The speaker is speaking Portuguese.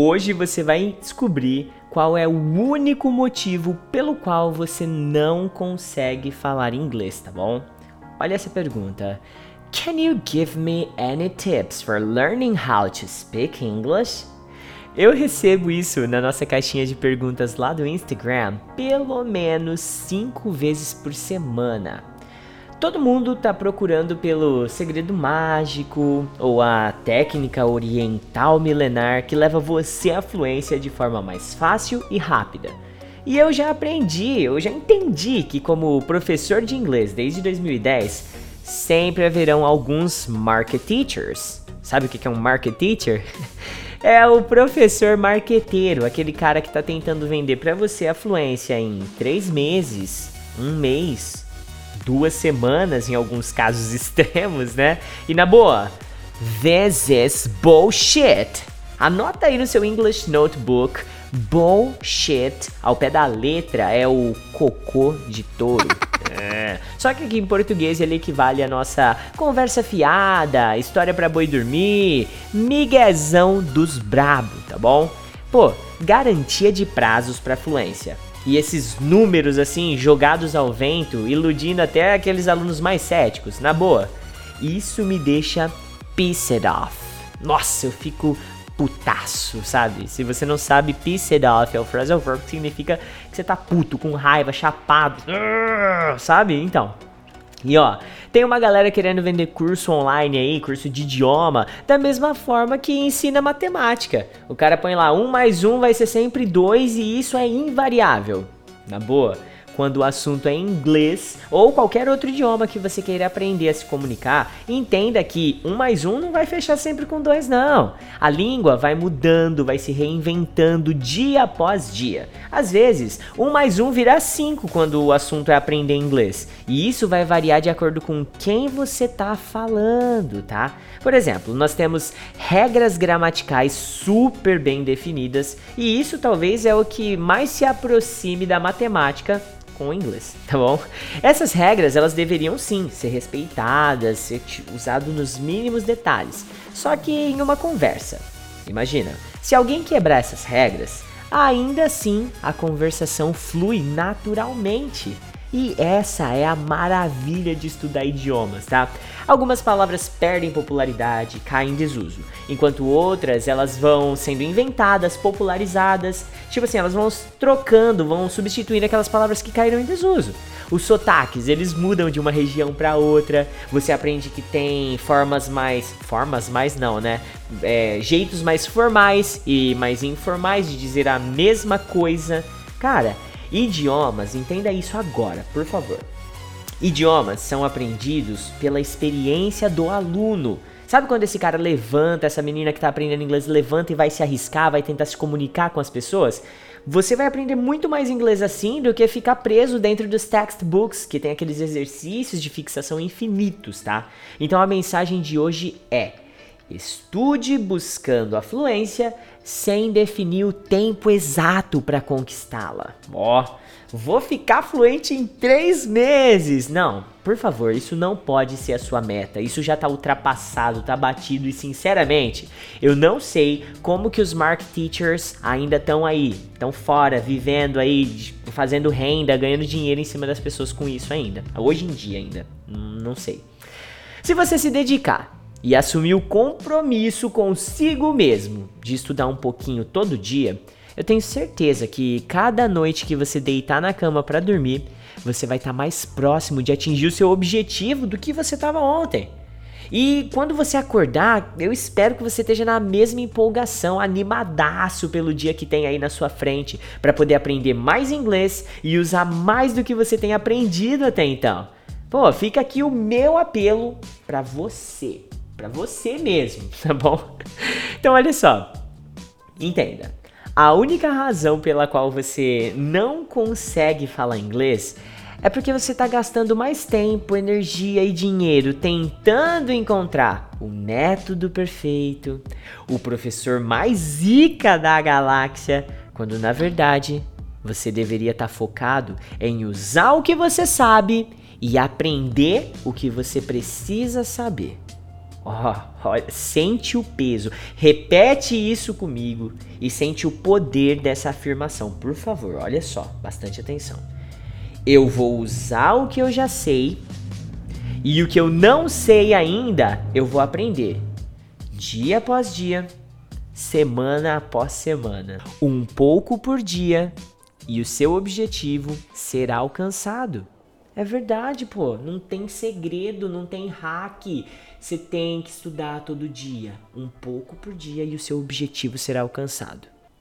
Hoje você vai descobrir qual é o único motivo pelo qual você não consegue falar inglês, tá bom? Olha essa pergunta. Can you give me any tips for learning how to speak English? Eu recebo isso na nossa caixinha de perguntas lá do Instagram pelo menos 5 vezes por semana. Todo mundo tá procurando pelo segredo mágico ou a técnica oriental milenar que leva você à fluência de forma mais fácil e rápida. E eu já aprendi, eu já entendi que como professor de inglês desde 2010, sempre haverão alguns market teachers. Sabe o que é um market teacher? É o professor marqueteiro, aquele cara que está tentando vender para você a fluência em três meses, um mês, duas semanas, em alguns casos extremos, né? E na boa, this is bullshit. Anota aí no seu English Notebook. Bullshit, ao pé da letra, é o cocô de touro. É. Só que aqui em português ele equivale à nossa conversa fiada, história para boi dormir, miguezão dos brabo, tá bom? Pô, garantia de prazos para fluência. E esses números assim jogados ao vento, iludindo até aqueles alunos mais céticos, na boa. Isso me deixa pissed off. Nossa, eu fico putaço, sabe? Se você não sabe, pissed off é o phrasal verb que significa que você tá puto, com raiva, chapado, sabe? Então. E ó, tem uma galera querendo vender curso online aí, curso de idioma, da mesma forma que ensina matemática. O cara põe lá, um mais um vai ser sempre dois e isso é invariável. Na boa quando o assunto é inglês ou qualquer outro idioma que você queira aprender a se comunicar, entenda que um mais um não vai fechar sempre com dois, não. A língua vai mudando, vai se reinventando dia após dia. Às vezes, um mais um virá cinco quando o assunto é aprender inglês. E isso vai variar de acordo com quem você está falando, tá? Por exemplo, nós temos regras gramaticais super bem definidas, e isso talvez é o que mais se aproxime da matemática com o inglês, tá bom? Essas regras, elas deveriam sim ser respeitadas, ser usado nos mínimos detalhes, só que em uma conversa. Imagina, se alguém quebrar essas regras, ainda assim a conversação flui naturalmente. E essa é a maravilha de estudar idiomas, tá? Algumas palavras perdem popularidade, caem em desuso, enquanto outras elas vão sendo inventadas, popularizadas, tipo assim, elas vão trocando, vão substituindo aquelas palavras que caíram em desuso. Os sotaques, eles mudam de uma região para outra. Você aprende que tem formas mais, formas mais não, né? É, jeitos mais formais e mais informais de dizer a mesma coisa. Cara, Idiomas, entenda isso agora, por favor. Idiomas são aprendidos pela experiência do aluno. Sabe quando esse cara levanta, essa menina que está aprendendo inglês levanta e vai se arriscar, vai tentar se comunicar com as pessoas? Você vai aprender muito mais inglês assim do que ficar preso dentro dos textbooks, que tem aqueles exercícios de fixação infinitos, tá? Então a mensagem de hoje é: Estude buscando a fluência sem definir o tempo exato para conquistá-la. Ó, oh, vou ficar fluente em três meses. Não, por favor, isso não pode ser a sua meta. Isso já está ultrapassado, está batido e sinceramente, eu não sei como que os mark teachers ainda estão aí, estão fora, vivendo aí, fazendo renda, ganhando dinheiro em cima das pessoas com isso ainda. Hoje em dia ainda, não sei. Se você se dedicar e assumir o compromisso consigo mesmo de estudar um pouquinho todo dia, eu tenho certeza que cada noite que você deitar na cama para dormir, você vai estar tá mais próximo de atingir o seu objetivo do que você estava ontem. E quando você acordar, eu espero que você esteja na mesma empolgação, animadaço pelo dia que tem aí na sua frente, para poder aprender mais inglês e usar mais do que você tem aprendido até então. Pô, fica aqui o meu apelo para você para você mesmo, tá bom? Então olha só. Entenda. A única razão pela qual você não consegue falar inglês é porque você está gastando mais tempo, energia e dinheiro tentando encontrar o método perfeito, o professor mais zica da galáxia, quando na verdade você deveria estar tá focado em usar o que você sabe e aprender o que você precisa saber. Oh, sente o peso. Repete isso comigo e sente o poder dessa afirmação. Por favor, olha só, bastante atenção. Eu vou usar o que eu já sei e o que eu não sei ainda, eu vou aprender. Dia após dia, semana após semana, um pouco por dia, e o seu objetivo será alcançado. É verdade, pô. Não tem segredo, não tem hack. Você tem que estudar todo dia, um pouco por dia, e o seu objetivo será alcançado.